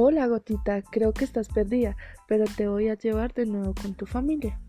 Hola gotita, creo que estás perdida, pero te voy a llevar de nuevo con tu familia.